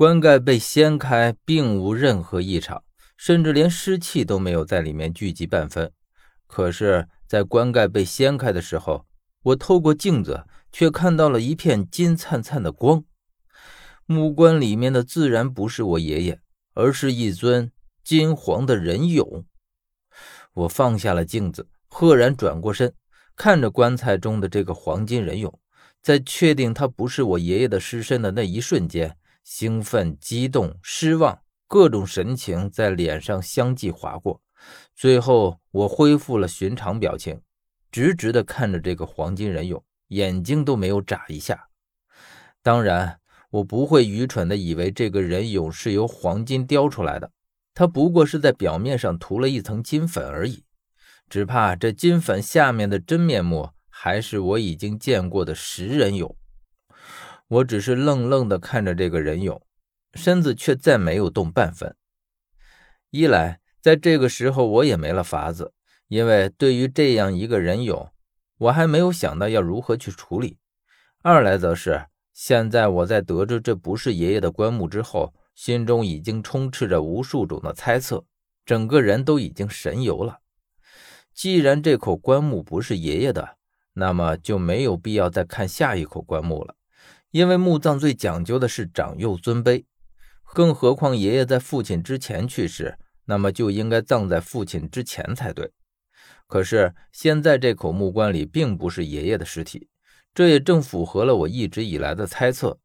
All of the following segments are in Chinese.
棺盖被掀开，并无任何异常，甚至连湿气都没有在里面聚集半分。可是，在棺盖被掀开的时候，我透过镜子却看到了一片金灿灿的光。木棺里面的自然不是我爷爷，而是一尊金黄的人俑。我放下了镜子，赫然转过身，看着棺材中的这个黄金人俑，在确定他不是我爷爷的尸身的那一瞬间。兴奋、激动、失望，各种神情在脸上相继划过。最后，我恢复了寻常表情，直直地看着这个黄金人俑，眼睛都没有眨一下。当然，我不会愚蠢地以为这个人俑是由黄金雕出来的，它不过是在表面上涂了一层金粉而已。只怕这金粉下面的真面目，还是我已经见过的石人俑。我只是愣愣地看着这个人俑，身子却再没有动半分。一来，在这个时候我也没了法子，因为对于这样一个人俑，我还没有想到要如何去处理；二来，则是现在我在得知这不是爷爷的棺木之后，心中已经充斥着无数种的猜测，整个人都已经神游了。既然这口棺木不是爷爷的，那么就没有必要再看下一口棺木了。因为墓葬最讲究的是长幼尊卑，更何况爷爷在父亲之前去世，那么就应该葬在父亲之前才对。可是现在这口木棺里并不是爷爷的尸体，这也正符合了我一直以来的猜测：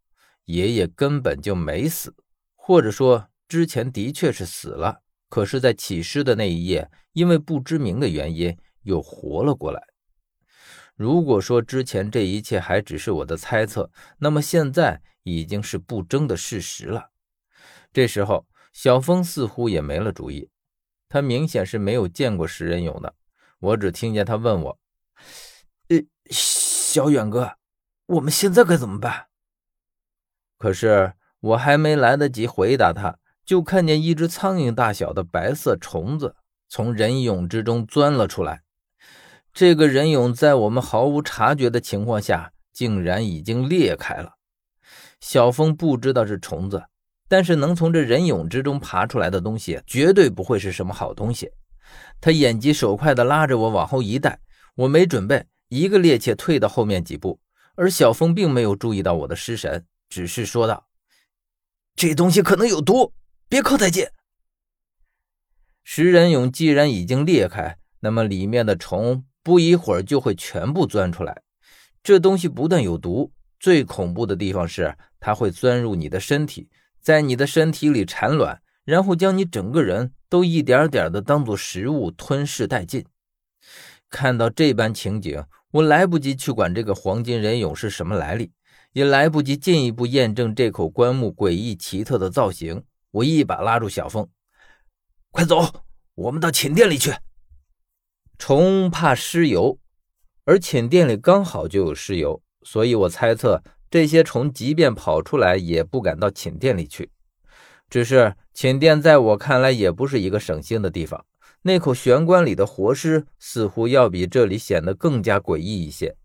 爷爷根本就没死，或者说之前的确是死了，可是，在起尸的那一夜，因为不知名的原因又活了过来。如果说之前这一切还只是我的猜测，那么现在已经是不争的事实了。这时候，小峰似乎也没了主意，他明显是没有见过食人蛹的。我只听见他问我：“呃，小远哥，我们现在该怎么办？”可是我还没来得及回答他，就看见一只苍蝇大小的白色虫子从人蛹之中钻了出来。这个人俑在我们毫无察觉的情况下，竟然已经裂开了。小峰不知道是虫子，但是能从这人俑之中爬出来的东西，绝对不会是什么好东西。他眼疾手快地拉着我往后一带，我没准备，一个趔趄退到后面几步。而小峰并没有注意到我的失神，只是说道：“这东西可能有毒，别靠太近。”食人俑既然已经裂开，那么里面的虫。不一会儿就会全部钻出来。这东西不但有毒，最恐怖的地方是它会钻入你的身体，在你的身体里产卵，然后将你整个人都一点点的当做食物吞噬殆尽。看到这般情景，我来不及去管这个黄金人俑是什么来历，也来不及进一步验证这口棺木诡异奇特的造型。我一把拉住小凤：“快走，我们到寝殿里去。”虫怕尸油，而寝殿里刚好就有尸油，所以我猜测这些虫即便跑出来，也不敢到寝殿里去。只是寝殿在我看来也不是一个省心的地方，那口玄关里的活尸似乎要比这里显得更加诡异一些。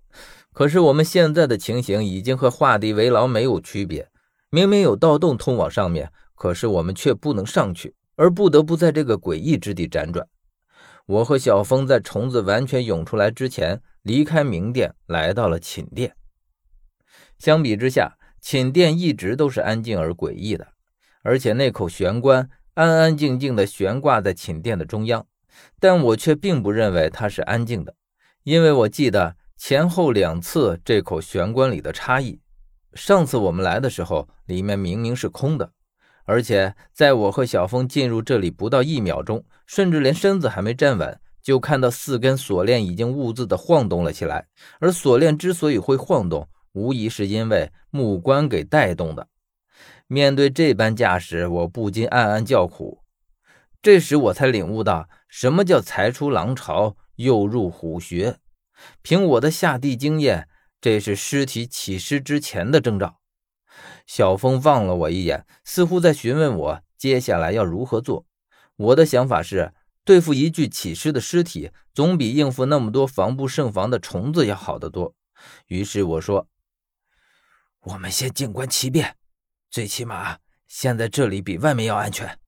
可是我们现在的情形已经和画地为牢没有区别，明明有盗洞通往上面，可是我们却不能上去，而不得不在这个诡异之地辗转。我和小峰在虫子完全涌出来之前离开明殿，来到了寝殿。相比之下，寝殿一直都是安静而诡异的，而且那口玄关安安静静地悬挂在寝殿的中央。但我却并不认为它是安静的，因为我记得前后两次这口玄关里的差异。上次我们来的时候，里面明明是空的。而且，在我和小峰进入这里不到一秒钟，甚至连身子还没站稳，就看到四根锁链已经兀自的晃动了起来。而锁链之所以会晃动，无疑是因为木棺给带动的。面对这般架势，我不禁暗暗叫苦。这时我才领悟到，什么叫才出狼巢，又入虎穴。凭我的下地经验，这是尸体起尸之前的征兆。小峰望了我一眼，似乎在询问我接下来要如何做。我的想法是，对付一具起尸的尸体，总比应付那么多防不胜防的虫子要好得多。于是我说：“我们先静观其变，最起码现在这里比外面要安全。